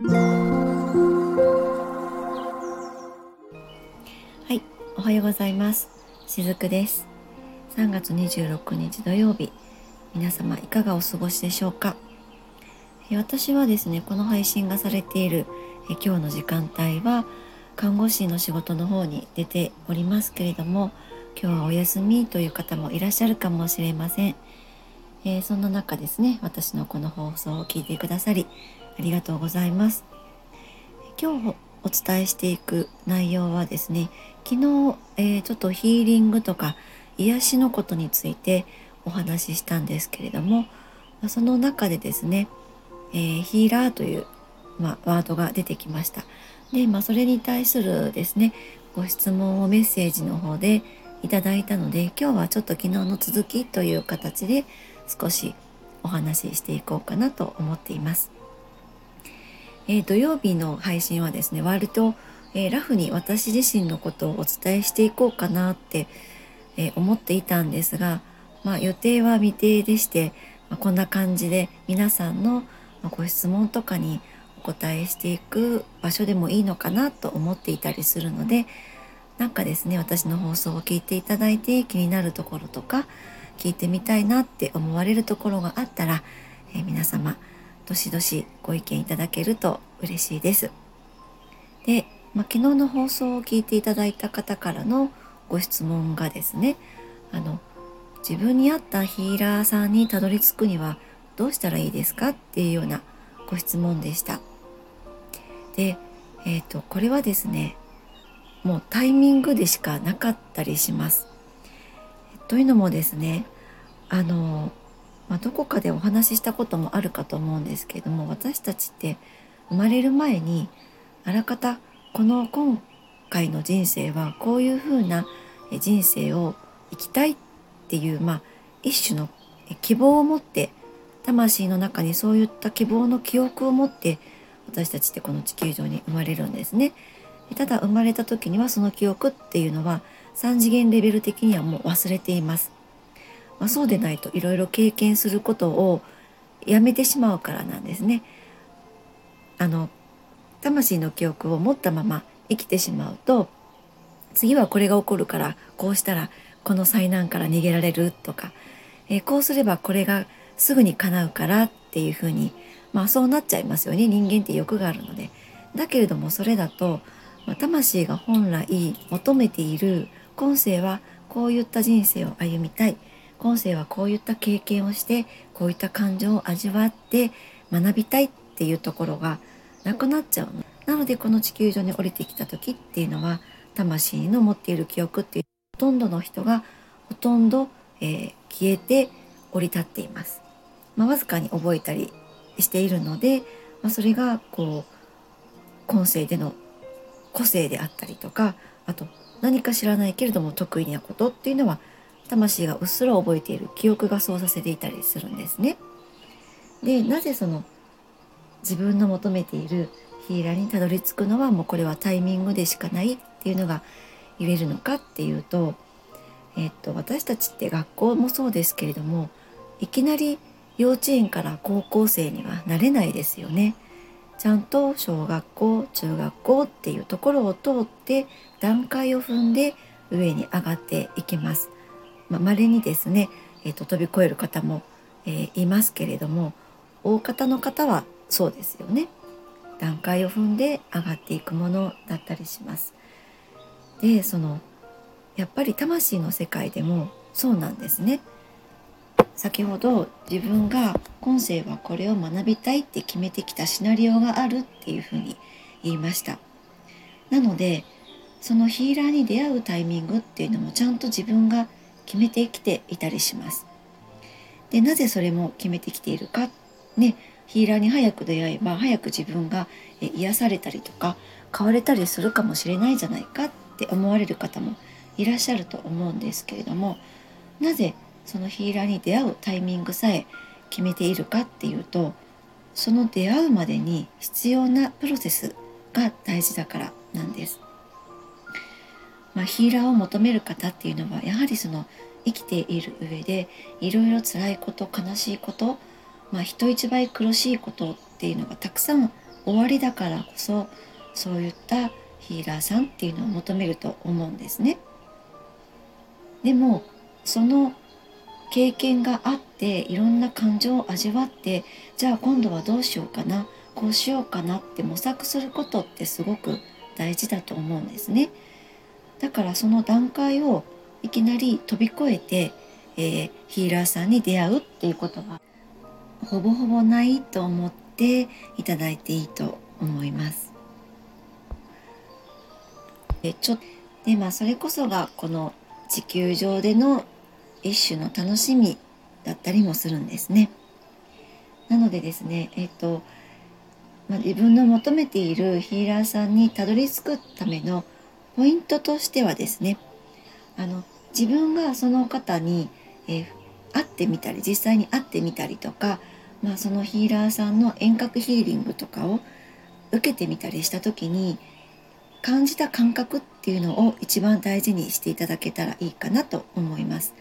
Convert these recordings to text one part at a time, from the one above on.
はいおはようございます。しずくです。3月26日土曜日皆様いかがお過ごしでしょうか？私はですねこの配信がされている今日の時間帯は看護師の仕事の方に出ておりますけれども今日はお休みという方もいらっしゃるかもしれません、えー、そんな中ですね私のこの放送を聞いてくださりありがとうございます今日お伝えしていく内容はですね昨日、えー、ちょっとヒーリングとか癒しのことについてお話ししたんですけれどもその中でですね、えー、ヒーラーという、ま、ワードが出てきましたで、まあ、それに対するですねご質問をメッセージの方でいただいたので今日はちょっと昨日の続きという形で少しお話ししていこうかなと思っています。えー、土曜日の配信はですね割と、えー、ラフに私自身のことをお伝えしていこうかなって、えー、思っていたんですが、まあ、予定は未定でして、まあ、こんな感じで皆さんのご質問とかにお答えしていく場所でもいいのかなと思っていたりするのでなんかですね私の放送を聞いていただいて気になるところとか聞いてみたいなって思われるところがあったら、え、皆様どしどしご意見いただけると嬉しいです。で、まあ、昨日の放送を聞いていただいた方からのご質問がですねあの自分に合ったヒーラーさんにたどり着くにはどうしたらいいですかっていうようなご質問でした。で、えーと、これはですねもうタイミングでしかなかったりします。というのもですねあのまあ、どこかでお話ししたこともあるかと思うんですけれども私たちって生まれる前にあらかたこの今回の人生はこういうふうな人生を生きたいっていう、まあ、一種の希望を持って魂の中にそういった希望の記憶を持って私たちってこの地球上に生まれるんですね。ただ生まれた時にはその記憶っていうのは3次元レベル的にはもう忘れています。まあ、そうでないといろいろ経験することをやめてしまうからなんですね。あの魂の記憶を持ったまま生きてしまうと次はこれが起こるからこうしたらこの災難から逃げられるとか、えー、こうすればこれがすぐに叶うからっていうふうにまあそうなっちゃいますよね人間って欲があるので。だけれどもそれだと、まあ、魂が本来求めている今世はこういった人生を歩みたい今世はこういった経験をしてこういった感情を味わって学びたいっていうところがなくなっちゃうの。なのでこの地球上に降りてきた時っていうのは魂の持っている記憶っていうほとんどの人がほとんど、えー、消えて降り立っています。まあ、わずかに覚えたりしているので、まあ、それがこう今世での個性であったりとかあと何か知らないけれども得意なことっていうのは魂がうっすら覚えている記憶がそうさせていたりするんですね。でなぜその自分の求めているヒーラーにたどり着くのはもうこれはタイミングでしかないっていうのが言えるのかっていうと,、えっと私たちって学校もそうですけれどもいきなり幼稚園から高校生にはなれないですよね。ちゃんと小学校中学校っていうところを通って段階を踏んで上に上がっていきます。まあ、にですね、えーと、飛び越える方も、えー、いますけれども大方の方はそうですよね段階を踏んで上がっていくものだったりします。でそのやっぱり魂の世界でもそうなんですね。先ほど自分が今世はこれを学びたいって決めてきたシナリオがあるっていうふうに言いました。なのでそのヒーラーに出会うタイミングっていうのもちゃんと自分が決めてきていたりします。でなぜそれも決めてきているか？ねヒーラーに早く出会えば早く自分が癒されたりとか変われたりするかもしれないじゃないかって思われる方もいらっしゃると思うんですけれどもなぜそのヒーラーに出会うタイミングさえ決めているかっていうとその出会うまでに必要なプロセスが大事だからなんです。まあ、ヒーラーを求める方っていうのはやはりその生きている上でいろいろ辛いこと悲しいこと、まあ、人一倍苦しいことっていうのがたくさん終わりだからこそそういったヒーラーさんっていうのを求めると思うんですね。でもその経験があっていろんな感情を味わってじゃあ今度はどうしようかなこうしようかなって模索することってすごく大事だと思うんですね。だからその段階をいきなり飛び越えて、えー、ヒーラーさんに出会うっていうことはほぼほぼないと思っていただいていいと思います。でちょでまあそれこそがこの地球上での一種の楽しみだったりもするんですね。なのでですね、えっ、と、まあ、自分の求めているヒーラーさんにたどり着くためのポイントとしてはですね、あの自分がその方に、えー、会ってみたり実際に会ってみたりとか、まあ、そのヒーラーさんの遠隔ヒーリングとかを受けてみたりした時に感じた感覚っていうのを一番大事にしていただけたらいいかなと思います。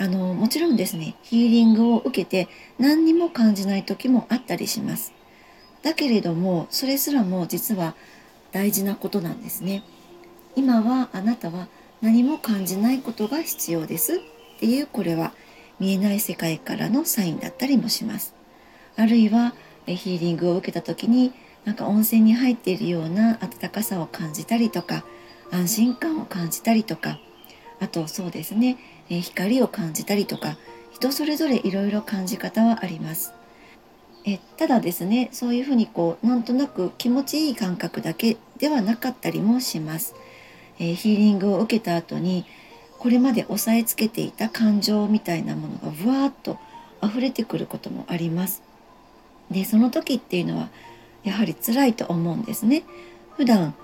あのもちろんですねヒーリングを受けて何にも感じない時もあったりします。だけれどもそれすらも実は大事なことなんですね。今はあなたは何も感じないことが必要ですっていうこれは見えない世界からのサインだったりもします。あるいはヒーリングを受けた時になんか温泉に入っているような温かさを感じたりとか安心感を感じたりとかあとそうですね、光を感じたりとか人それぞれいろいろ感じ方はあります。えただですねそういうふうにこうなんとなく気持ちいい感覚だけではなかったりもします。え、ヒーリングを受けた後にこれまで押さえつけていた感情みたいなものがぶわーっと溢れてくることもあります。でその時っていうのはやはり辛いと思うんですね。普段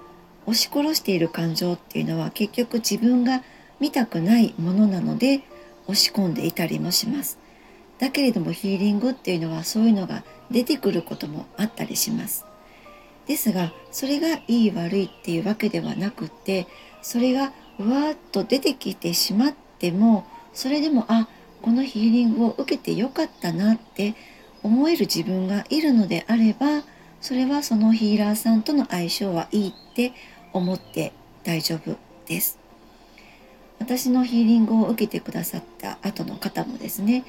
押し殺している感情っていうのは結局自分が見たくないものなので押し込んでいたりもします。だけれどもヒーリングっていうのはそういうのが出てくることもあったりします。ですがそれがいい悪いっていうわけではなくてそれがうわーっと出てきてしまってもそれでもあこのヒーリングを受けてよかったなって思える自分がいるのであればそれはそのヒーラーさんとの相性はいいって思って大丈夫です。私のヒーリングを受けてくださった後の方もですね、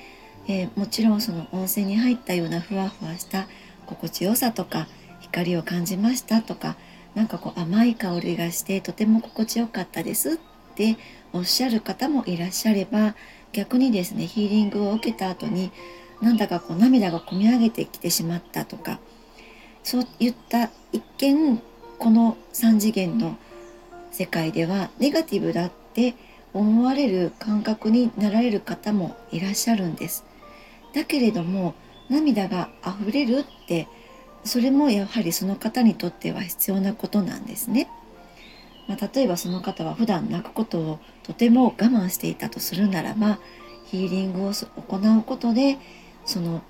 えー、もちろんその温泉に入ったようなふわふわした心地よさとか光を感じましたとかなんかこう甘い香りがしてとても心地よかったですっておっしゃる方もいらっしゃれば逆にですねヒーリングを受けた後になんだかこう涙がこみ上げてきてしまったとかそういった一見この3次元の世界ではネガティブだって思われる感覚になられる方もいらっしゃるんです。だけれども涙が溢れるってそれもやはりその方にとっては必要なことなんですね。まあ、例えばその方は普段泣くことをとても我慢していたとするならばヒーリングを行うことでその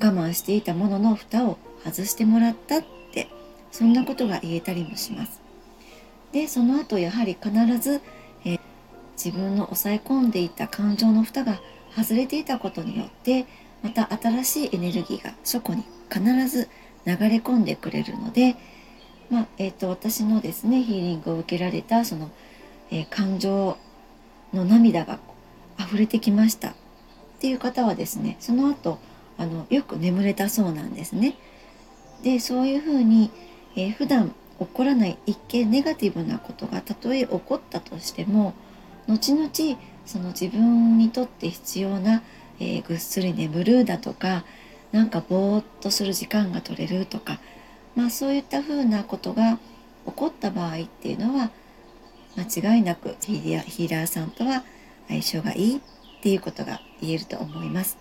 我慢していたものの蓋を外してもらったってそんなことが言えたりもします。でその後やはり必ず、え、自分の抑え込んでいた感情の蓋が外れていたことによってまた新しいエネルギーがそこに必ず流れ込んでくれるので、まあ、えーと、私のですねヒーリングを受けられたその、えー、感情の涙が溢れてきましたっていう方はですねその後あのよく眠れたそうなんですね。でそういうふうに、えー、普段起こらない一見ネガティブなことがたとえ起こったとしても後々その自分にとって必要な、えー、ぐっすり眠るだとかなんかぼーっとする時間が取れるとか、まあ、そういったふうなことが起こった場合っていうのは間違いなくヒーラーさんとは相性がいいっていうことが言えると思います。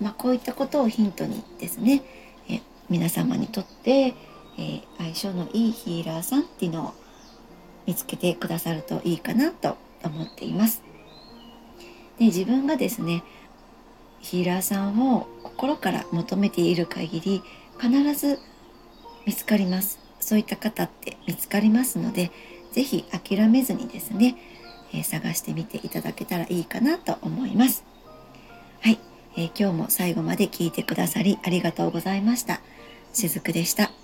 まあ、こういったことをヒントにですねえ皆様にとって、えー、相性のいいヒーラーさんっていうのを見つけてくださるといいかなと思っています。で自分がですねヒーラーさんを心から求めている限り必ず見つかります。そういった方って見つかりますので是非諦めずにですね、えー、探してみていただけたらいいかなと思います。はい、えー、今日も最後まで聞いてくださりありがとうございました。しずくでしたした。